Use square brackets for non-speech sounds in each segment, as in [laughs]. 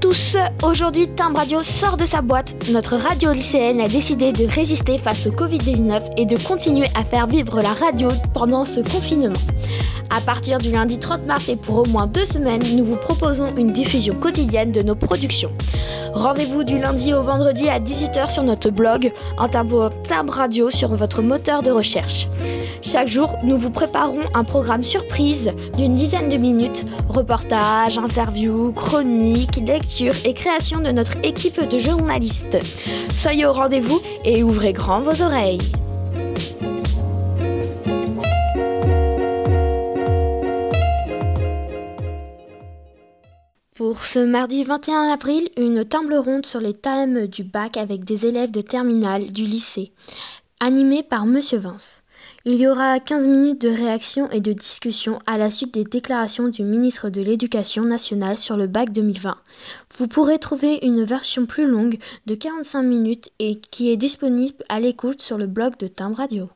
tous, aujourd'hui Timbre Radio sort de sa boîte. Notre radio lycéenne a décidé de résister face au Covid-19 et de continuer à faire vivre la radio pendant ce confinement. À partir du lundi 30 mars et pour au moins deux semaines, nous vous proposons une diffusion quotidienne de nos productions. Rendez-vous du lundi au vendredi à 18h sur notre blog en tapant Timbre Radio sur votre moteur de recherche. Chaque jour, nous vous préparons un programme surprise d'une dizaine de minutes, reportages, interviews, chroniques, lectures et création de notre équipe de journalistes. Soyez au rendez-vous et ouvrez grand vos oreilles. Pour ce mardi 21 avril, une table ronde sur les thèmes du bac avec des élèves de terminale du lycée, animée par Monsieur Vince. Il y aura 15 minutes de réaction et de discussion à la suite des déclarations du ministre de l'Éducation nationale sur le bac 2020. Vous pourrez trouver une version plus longue de 45 minutes et qui est disponible à l'écoute sur le blog de Timbre Radio.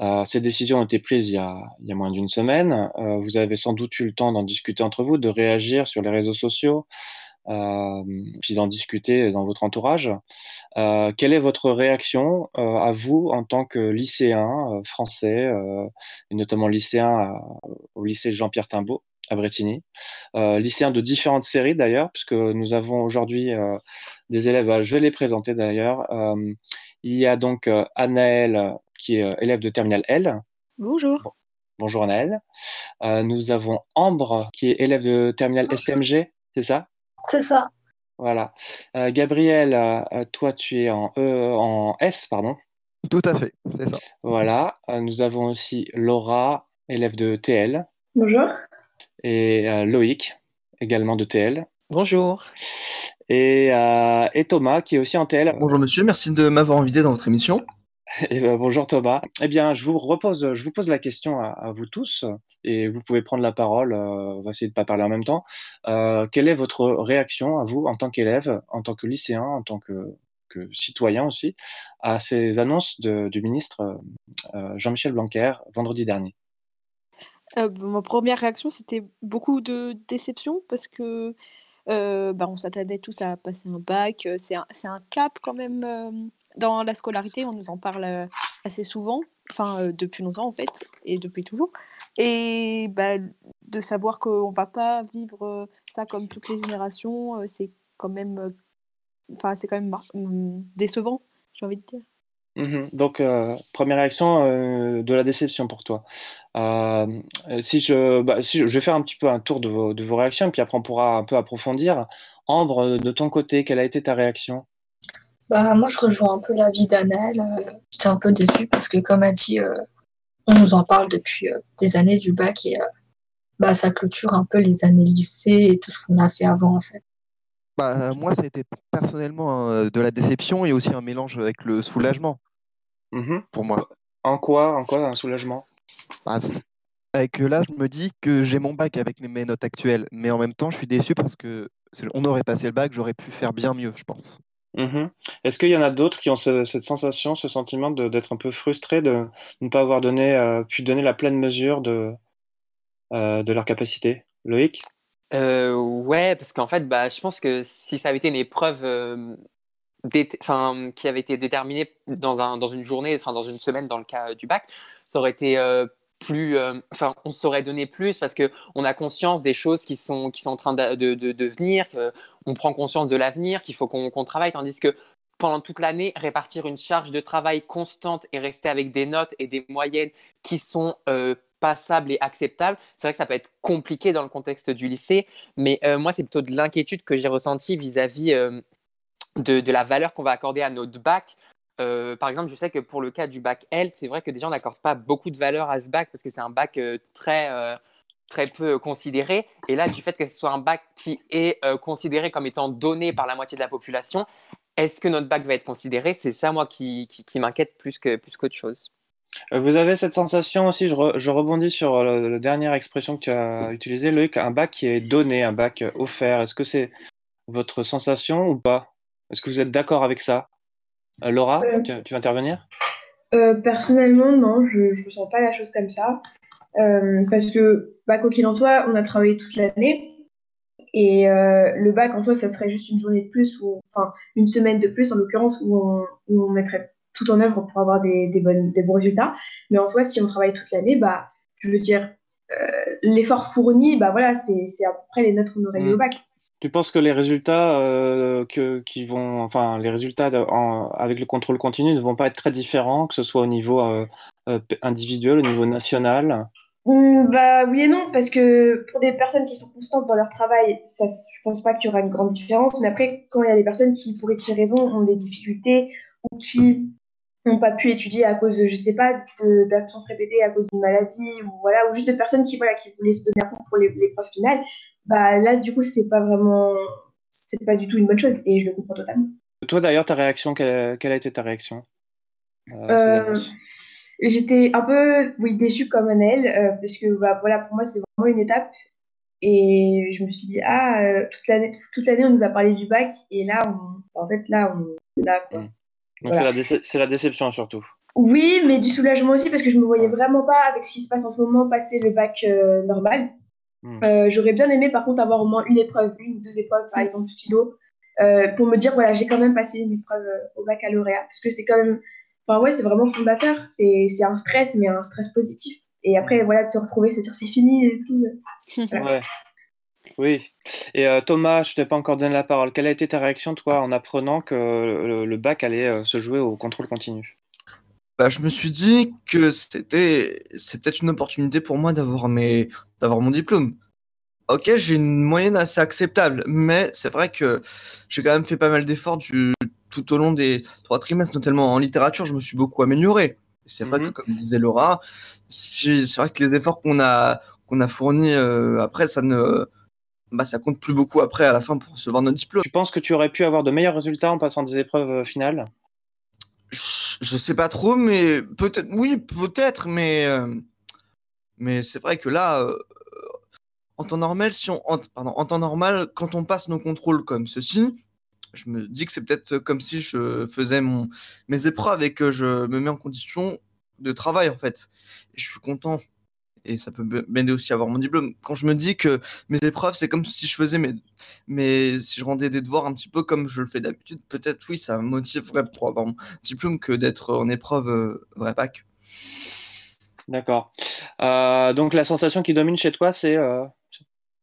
Euh, ces décisions ont été prises il y a, il y a moins d'une semaine. Euh, vous avez sans doute eu le temps d'en discuter entre vous, de réagir sur les réseaux sociaux, euh, puis d'en discuter dans votre entourage. Euh, quelle est votre réaction euh, à vous en tant que lycéen euh, français, et notamment lycéen au lycée Jean-Pierre Timbaud à Bretigny, lycéen de différentes séries d'ailleurs, puisque nous avons aujourd'hui des élèves, je vais les présenter d'ailleurs. il y a donc Anaël qui est euh, élève de terminale L. Bonjour. Bonjour Anaëlle. Euh, nous avons Ambre qui est élève de terminale SMG, c'est ça? C'est ça. Voilà. Euh, Gabriel, toi tu es en, e, en S, pardon. Tout à fait, c'est ça. Voilà. nous avons aussi Laura, élève de TL. Bonjour. Et Loïc, également de TL. Bonjour. Et, et, Thomas, qui est aussi en TL. Bonjour monsieur, merci de m'avoir invité dans votre émission. [laughs] Eh ben, bonjour Thomas. Eh bien, je vous pose la question à, vous tous, et vous pouvez prendre la parole. Euh, on va essayer de pas parler en même temps. Euh, quelle est votre réaction à vous, en tant qu'élève, en tant que lycéen, en tant que, citoyen aussi, à ces annonces du ministre euh, Jean-Michel Blanquer vendredi dernier? Ma première réaction, c'était beaucoup de déception parce que bah, on s'attendait tous à passer un bac. C'est un, cap quand même dans la scolarité, on nous en parle euh, assez souvent, enfin euh, depuis longtemps en fait, et depuis toujours. Et bah, de savoir qu'on va pas vivre euh, ça comme toutes les générations, c'est quand même, c'est quand même hum, décevant, j'ai envie de dire. Mmh Donc, première réaction de la déception pour toi. je, bah, si je, vais faire un petit peu un tour de vos réactions, puis après on pourra un peu approfondir. Ambre, de ton côté, quelle a été ta réaction? Bah, moi, je rejoins un peu l'avis d'Anel. Euh, j'étais un peu déçue parce que, comme a dit, euh, on nous en parle depuis euh, des années du bac et bah, ça clôture un peu les années lycée et tout ce qu'on a fait avant, en fait. Bah, moi, ça a été personnellement de la déception et aussi un mélange avec le soulagement. Mmh pour moi. En quoi, en quoi un soulagement? Bah, Avec là, je me dis que j'ai mon bac avec mes notes actuelles, mais en même temps, je suis déçu parce que on aurait passé le bac, j'aurais pu faire bien mieux, je pense. Mmh Est-ce qu'il y en a d'autres qui ont cette sensation, ce sentiment d'être un peu frustrés de ne pas avoir donné, euh, pu donner la pleine mesure de, euh, leur capacité? Loïc? Euh, ouais, parce qu'en fait, bah, je pense que si ça avait été une épreuve qui avait été déterminée dans une journée, enfin dans une semaine dans le cas du bac, ça aurait été plus, enfin, on saurait donner plus parce que on a conscience des choses qui sont qui sont en train de, de, de, venir, on prend conscience de l'avenir, qu'il faut qu'on travaille, tandis que pendant toute l'année, répartir une charge de travail constante et rester avec des notes et des moyennes qui sont passables et acceptables, c'est vrai que ça peut être compliqué dans le contexte du lycée, mais moi, c'est plutôt de l'inquiétude que j'ai ressentie vis-à-vis de, de, la valeur qu'on va accorder à notre bac. Euh, par exemple, je sais que pour le cas du bac L, c'est vrai que déjà on n'accorde pas beaucoup de valeur à ce bac parce que c'est un bac euh, très, euh, très peu considéré. Et là, du fait que ce soit un bac qui est considéré comme étant donné par la moitié de la population, est-ce que notre bac va être considéré? C'est ça, moi, qui, qui, m'inquiète plus qu'autre plus qu'autre chose. Vous avez cette sensation aussi, je, je rebondis sur la, dernière expression que tu as utilisée, Loïc, un bac qui est donné, un bac offert. Est-ce que c'est votre sensation ou pas? Est-ce que vous êtes d'accord avec ça? Laura, Euh, tu, tu veux intervenir? Euh, personnellement, non, je ne ressens pas la chose comme ça. Euh, parce que, bah, quoi qu'il en soit, on a travaillé toute l'année. Et euh, le bac, en soi, ça serait juste une journée de plus, ou enfin une semaine de plus, en l'occurrence, où on, où on mettrait tout en œuvre pour avoir des, des, bonnes, des bons résultats. Mais en soi, si on travaille toute l'année, bah, je veux dire, euh, l'effort fourni, bah voilà, c'est à peu près les notes qu'on aurait mis Mm. au bac. Tu penses que les résultats euh, qui vont, enfin, les résultats avec le contrôle continu ne vont pas être très différents, que ce soit au niveau euh, euh, individuel, au niveau national? Bah oui et non, parce que pour des personnes qui sont constantes dans leur travail, ça, je pense pas qu'il y aura une grande différence. Mais après, quand il y a des personnes qui, pour X raisons, ont des difficultés ou qui n'ont pas pu étudier à cause de, je sais pas, d'absence répétée à cause d'une maladie, ou voilà, ou juste de personnes qui, voilà, qui voulaient se donner à fond pour les- l'épreuve finale, bah là, du coup, c'est pas vraiment, c'est pas du tout une bonne chose, et je le comprends totalement. Toi, d'ailleurs, ta réaction, quelle, quelle a été ta réaction euh, Euh, j'étais un peu, oui, déçue comme Annelle, euh, parce que, bah, voilà, pour moi, c'est vraiment une étape. Et je me suis dit, ah, euh, toute l'année, toute l'année, on nous a parlé du bac, et là, on, en fait, là, on, là, quoi. Mm. Voilà. Donc c'est la, déce- c'est la déception surtout. Oui, mais du soulagement aussi, parce que je me voyais vraiment pas, avec ce qui se passe en ce moment, passer le bac normal. Mm. Euh, j'aurais bien aimé, par contre, avoir au moins une épreuve, une ou deux épreuves, par exemple, philo, euh, pour me dire, voilà, j'ai quand même passé une épreuve euh, au baccalauréat, parce que c'est quand même, enfin, ouais, c'est vraiment fondateur, c'est, un stress, mais un stress positif. Et après, voilà, de se retrouver, se dire, c'est fini et tout. [laughs] Ouais. Oui. Et euh, Thomas, je t'ai pas encore donné la parole. Quelle a été ta réaction, toi, en apprenant que le, le bac allait se jouer au contrôle continu? Bah, je me suis dit que c'était, c'est peut-être une opportunité pour moi d'avoir mes, d'avoir mon diplôme. Ok, j'ai une moyenne assez acceptable, mais c'est vrai que j'ai quand même fait pas mal d'efforts du, tout au long des trois trimestres, notamment en littérature, je me suis beaucoup amélioré. C'est vrai Mhm. que, comme disait Laura, c'est c'est vrai que les efforts qu'on a, qu'on a fournis euh, après, ça ne, bah, ça compte plus beaucoup après à la fin pour recevoir notre diplôme. Tu penses que tu aurais pu avoir de meilleurs résultats en passant des épreuves euh, finales? Je sais pas trop, mais peut-être, oui, peut-être, mais, euh, mais c'est vrai que là, euh, en temps normal, si on, pardon, en temps normal, quand on passe nos contrôles comme ceci, je me dis que c'est peut-être comme si je faisais mon, mes épreuves et que je me mets en condition de travail, en fait. Je suis content. Et ça peut m'aider aussi à avoir mon diplôme. Quand je me dis que mes épreuves, c'est comme si je faisais mes, mes, si je rendais des devoirs un petit peu comme je le fais d'habitude, peut-être oui, ça me motiverait pour avoir mon diplôme que d'être en épreuve euh, vrai bac. D'accord. Euh, donc la sensation qui domine chez toi, c'est euh,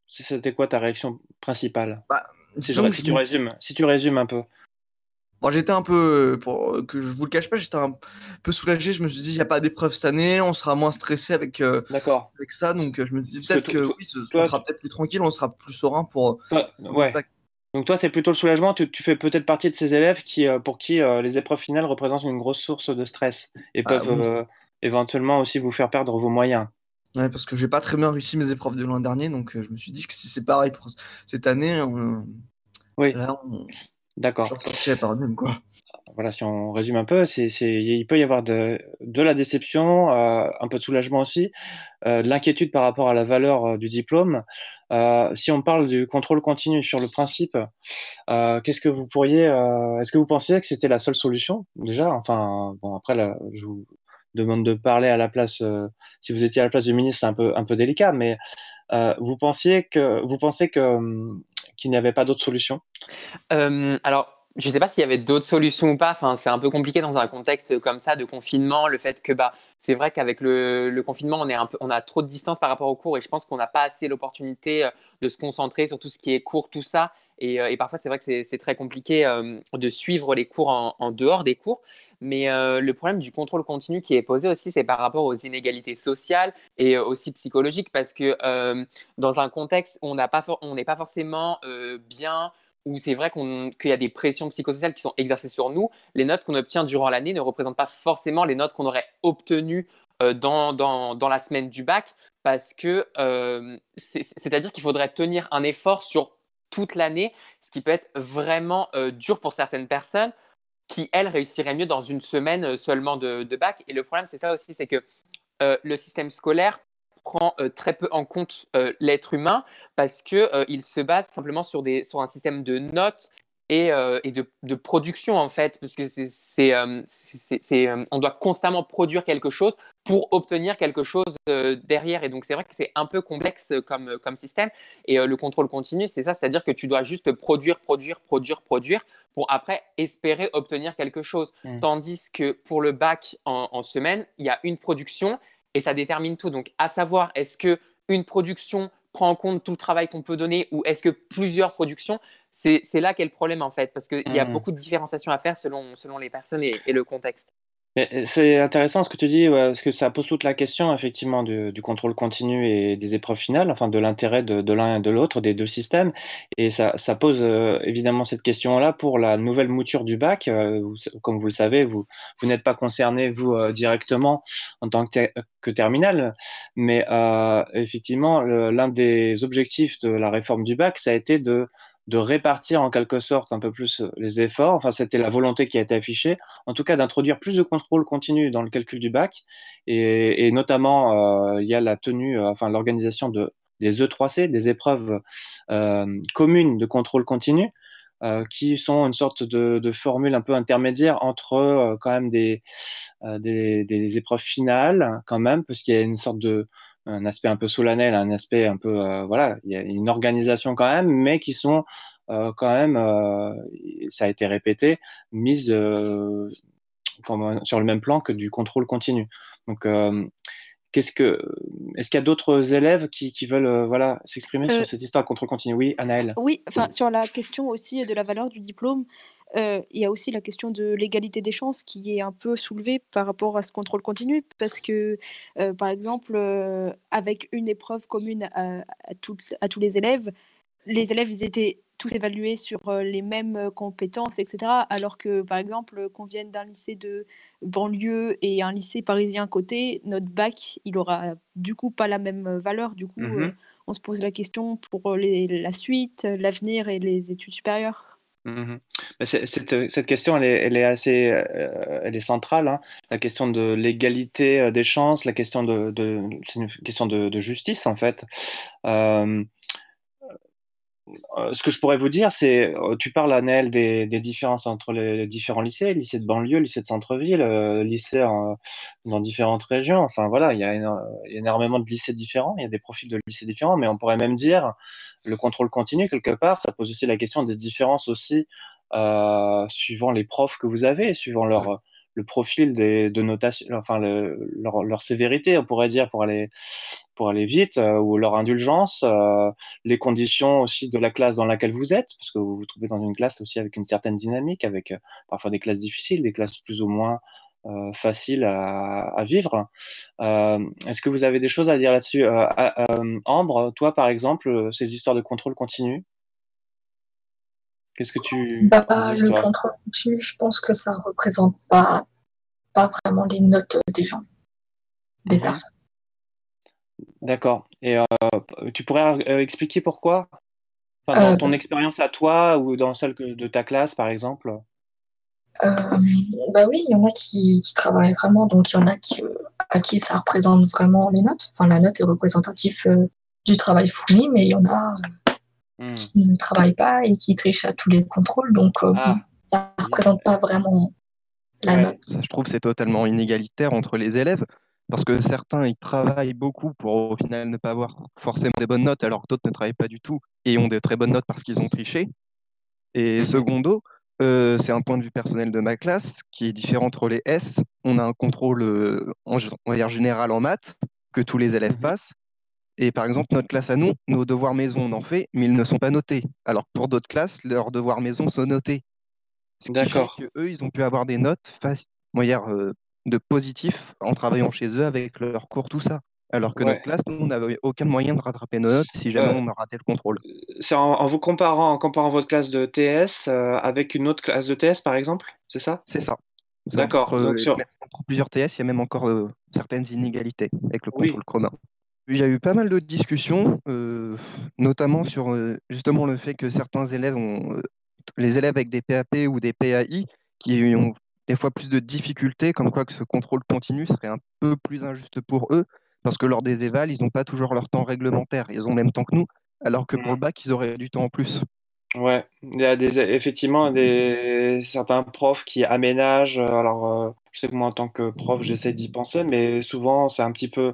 c'était quoi ta réaction principale? Bah, Si, je- si tu me- résumes, si tu résumes un peu. Bon, j'étais un peu, pour que je vous le cache pas, j'étais un peu soulagé. Je me suis dit, il n'y a pas d'épreuve cette année, on sera moins stressé avec, euh, avec ça. Donc, euh, je me suis dit, peut-être que oui, ce- toi, on sera peut-être plus tranquille, on sera plus serein pour. Toi- ouais. Donc toi, c'est plutôt le soulagement. Tu, tu fais peut-être partie de ces élèves qui, euh, pour qui euh, les épreuves finales représentent une grosse source de stress et Ah, peuvent oui. euh, éventuellement aussi vous faire perdre vos moyens. Ouais, parce que j'ai pas très bien réussi mes épreuves de l'an dernier, donc euh, je me suis dit que si c'est pareil pour cette année, Oui, là, on... d'accord. j'en sortirais par même, quoi. Voilà, si on résume un peu, c'est, c'est, il peut y avoir de, de la déception, euh, un peu de soulagement aussi, euh, de l'inquiétude par rapport à la valeur euh, du diplôme. Si on parle du contrôle continu sur le principe, qu'est-ce que vous pourriez, est-ce que vous pensiez que c'était la seule solution déjà? Enfin, bon, après, là, je vous demande de parler à la place, si vous étiez à la place du ministre, c'est un peu, un peu délicat, mais vous pensiez que, vous pensez que, hum, qu'il n'y avait pas d'autre solution? Euh, alors, je ne sais pas s'il y avait d'autres solutions ou pas. Enfin, c'est un peu compliqué dans un contexte comme ça de confinement. Le fait que bah, c'est vrai qu'avec le, le confinement, on, est un peu, on a trop de distance par rapport aux cours et je pense qu'on n'a pas assez l'opportunité euh, de se concentrer sur tout ce qui est cours, tout ça. Et, euh, et parfois, c'est vrai que c'est très compliqué euh, de suivre les cours en, dehors des cours. Mais euh, le problème du contrôle continu qui est posé aussi, c'est par rapport aux inégalités sociales et aussi psychologiques, parce que dans un contexte où on n'est pas forcément bien, où c'est vrai qu'il y a des pressions psychosociales qui sont exercées sur nous, les notes qu'on obtient durant l'année ne représentent pas forcément les notes qu'on aurait obtenues dans, dans, dans la semaine du bac, parce que c'est- c'est-à-dire qu'il faudrait tenir un effort sur toute l'année, ce qui peut être vraiment euh, dur pour certaines personnes qui, elles, réussiraient mieux dans une semaine euh, seulement de, bac. Et le problème, c'est ça aussi, c'est que euh, le système scolaire prend très peu en compte l'être humain parce qu'il il se base simplement sur, des, sur un système de notes et, et de, de, production en fait, parce que c'est, on doit constamment produire quelque chose pour obtenir quelque chose euh, derrière. Et donc c'est vrai que c'est un peu complexe comme, comme système. Et le contrôle continu, c'est ça, c'est-à-dire que tu dois juste produire, produire, produire, produire pour après espérer obtenir quelque chose. Mmh. Tandis que pour le bac en, en semaine, il y a une production et ça détermine tout. Donc à savoir, est-ce que une production prend en compte tout le travail qu'on peut donner ou est-ce que plusieurs productions c'est là qu'est le problème en fait, parce qu'il y a mmh. beaucoup de différenciation à faire selon, selon les personnes et, et le contexte. C'est intéressant ce que tu dis, parce que ça pose toute la question effectivement du, contrôle continu et des épreuves finales, enfin de l'intérêt de, l'un et de l'autre, des deux systèmes. Et ça, pose euh, évidemment cette question-là pour la nouvelle mouture du bac. Euh, comme vous le savez, vous, n'êtes pas concerné, vous, euh, directement en tant que, que terminal, mais effectivement, l'un des objectifs de la réforme du bac, ça a été de de répartir en quelque sorte un peu plus euh, les efforts. Enfin, c'était la volonté qui a été affichée, en tout cas d'introduire plus de contrôle continu dans le calcul du bac. Et, notamment, euh, il y a la tenue, euh, enfin l'organisation de, des E3C, des épreuves communes de contrôle continu, qui sont une sorte de, formule un peu intermédiaire entre quand même des, des, des, épreuves finales, quand même, parce qu'il y a une sorte de un aspect un peu solennel, un aspect un peu, euh, voilà, il y a une organisation quand même, mais qui sont euh, quand même, euh, ça a été répété, mises sur le même plan que du contrôle continu. Donc, qu'est-ce que, est-ce qu'il y a d'autres élèves qui, qui veulent, voilà, s'exprimer sur cette histoire de contrôle continu? Oui, Anaëlle. Oui, enfin, sur la question aussi de la valeur du diplôme, euh, il y a aussi la question de l'égalité des chances qui est un peu soulevée par rapport à ce contrôle continu, parce que, euh, par exemple, euh, avec une épreuve commune à, à, à, tous les élèves, les élèves, ils étaient tous évalués sur les mêmes compétences, etc. Alors que, par exemple, qu'on vienne d'un lycée de banlieue et un lycée parisien côté, notre bac, il aura du coup pas la même valeur. Du coup, mmh on se pose la question pour les, la suite, l'avenir et les études supérieures. Mmh cette, cette, question, elle est, assez, euh, elle est centrale. Hein. La question de l'égalité euh, des chances, la question de, de c'est une question de, justice en fait. Euh, euh, ce que je pourrais vous dire, c'est, euh, tu parles, Annelle, des, des différences entre les, différents lycées, lycée de banlieue, lycée de centre-ville, euh, lycée dans différentes régions. Enfin voilà, il y, a énormément de lycées différents, il y a des profils de lycées différents, mais on pourrait même dire le contrôle continu quelque part. Ça pose aussi la question des différences aussi euh, suivant les profs que vous avez, suivant leur le profil des, de notation, enfin le, leur, leur, sévérité, on pourrait dire, pour aller, pour aller vite, euh, ou leur indulgence, euh, les conditions aussi de la classe dans laquelle vous êtes, parce que vous vous trouvez dans une classe aussi avec une certaine dynamique, avec euh, parfois des classes difficiles, des classes plus ou moins euh, faciles à, à vivre. Est-ce que vous avez des choses à dire là-dessus? Ambre, toi par exemple, ces histoires de contrôle continu Qu'est-ce que tu. Bah, le contrôle continu, je pense que ça ne représente pas, pas vraiment les notes des gens, des mhm. personnes. D'accord. Et euh, tu pourrais euh, expliquer pourquoi? Enfin, Dans euh, ton expérience à toi ou dans celle de ta classe, par exemple? Bah oui, il y en a qui, qui, travaillent vraiment, donc il y en a qui, à qui ça représente vraiment les notes. Enfin, la note est représentative du travail fourni, mais il y en a Hmm. qui ne travaillent pas et qui trichent à tous les contrôles. Donc, euh, ah. ça ne représente pas vraiment la note. je trouve que c'est totalement inégalitaire entre les élèves parce que certains ils travaillent beaucoup pour au final ne pas avoir forcément des bonnes notes alors que d'autres ne travaillent pas du tout et ont de très bonnes notes parce qu'ils ont triché. Et hmm. secondo, euh, c'est un point de vue personnel de ma classe qui est différent entre les S. On a un contrôle euh, en, on va dire général en maths que tous les élèves hmm. passent et par exemple, notre classe à nous, nos devoirs maison, on en fait, mais ils ne sont pas notés. Alors que pour d'autres classes, leurs devoirs maison sont notés. D'accord. Eux, ils ont pu avoir des notes euh, de positif en travaillant chez eux avec leurs cours, tout ça. Alors que notre classe, nous, on n'avait aucun moyen de rattraper nos notes si jamais on a raté le contrôle. C'est en, vous comparant, en comparant votre classe de TS euh, avec une autre classe de TS, par exemple C'est ça? C'est ça. D'accord. Entre, sur... plusieurs TS, il y a même encore euh, certaines inégalités avec le contrôle commun. Il y a eu pas mal de discussions, euh, notamment sur euh, justement le fait que certains élèves ont, euh, les élèves avec des PAP ou des PAI, qui ont des fois plus de difficultés, comme quoi que ce contrôle continu serait un peu plus injuste pour eux, parce que lors des évals, ils n'ont pas toujours leur temps réglementaire, ils ont le même temps que nous, alors que pour le bac, ils auraient du temps en plus. Ouais, il y a des, effectivement des, certains profs qui aménagent. Alors, je sais que moi, en tant que prof, j'essaie d'y penser, mais souvent, c'est un petit peu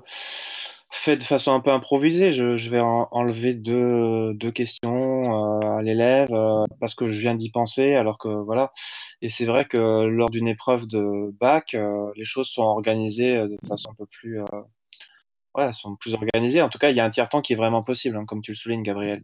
fait de façon un peu improvisée. Je, vais en- enlever deux, questions euh, à l'élève euh, parce que je viens d'y penser, alors que voilà. Et c'est vrai que lors d'une épreuve de bac, euh, les choses sont organisées de façon un peu plus, ouais, sont plus organisées. En tout cas, il y a un tiers-temps qui est vraiment possible, hein, comme tu le soulignes, Gabriel.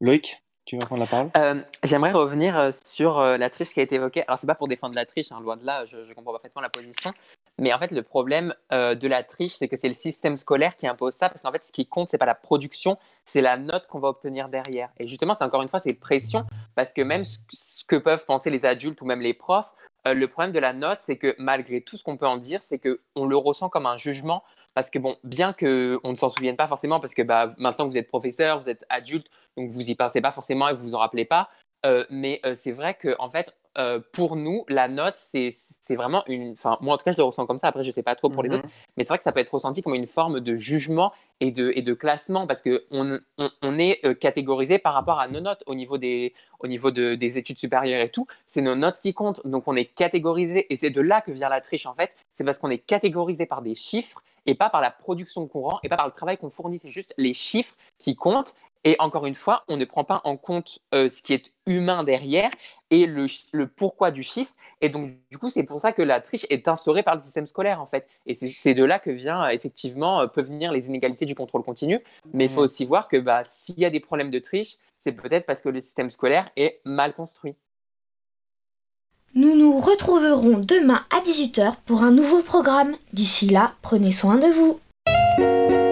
Loïc, tu vas prendre la parole? J'aimerais revenir sur la triche qui a été évoquée. Alors, c'est pas pour défendre la triche, hein, loin de là, je comprends parfaitement la position. Mais en fait, le problème euh, de la triche, c'est que c'est le système scolaire qui impose ça, parce qu'en fait, ce qui compte, c'est pas la production, c'est la note qu'on va obtenir derrière. Et justement, c'est encore une fois, c'est pression, parce que même ce, que peuvent penser les adultes ou même les profs, euh, le problème de la note, c'est que malgré tout ce qu'on peut en dire, c'est que on le ressent comme un jugement, parce que bon, bien que on ne s'en souvienne pas forcément, parce que bah, maintenant que vous êtes professeur, vous êtes adulte, donc vous y pensez pas forcément et vous vous en rappelez pas. Euh, mais euh, c'est vrai que en fait, euh, pour nous, la note, c'est vraiment une. Enfin, moi en tout cas, je le ressens comme ça. Après, je sais pas trop pour les autres, mais c'est vrai que ça peut être ressenti comme une forme de jugement et de, et de classement parce que on, on, on est euh, catégorisé par rapport à nos notes au niveau des, au niveau de, des études supérieures et tout. C'est nos notes qui comptent, donc on est catégorisé et c'est de là que vient la triche en fait. C'est parce qu'on est catégorisé par des chiffres et pas par la production qu'on rend et pas par le travail qu'on fournit. C'est juste les chiffres qui comptent. Et encore une fois, on ne prend pas en compte euh, ce qui est humain derrière et le, le pourquoi du chiffre. Et donc, du coup, c'est pour ça que la triche est instaurée par le système scolaire, en fait. Et c'est de là que vient, euh, effectivement, euh, peuvent venir les inégalités du contrôle continu. Mais il faut aussi voir que bah, s'il y a des problèmes de triche, c'est peut-être parce que le système scolaire est mal construit. Nous nous retrouverons demain à 18h pour un nouveau programme. D'ici là, prenez soin de vous.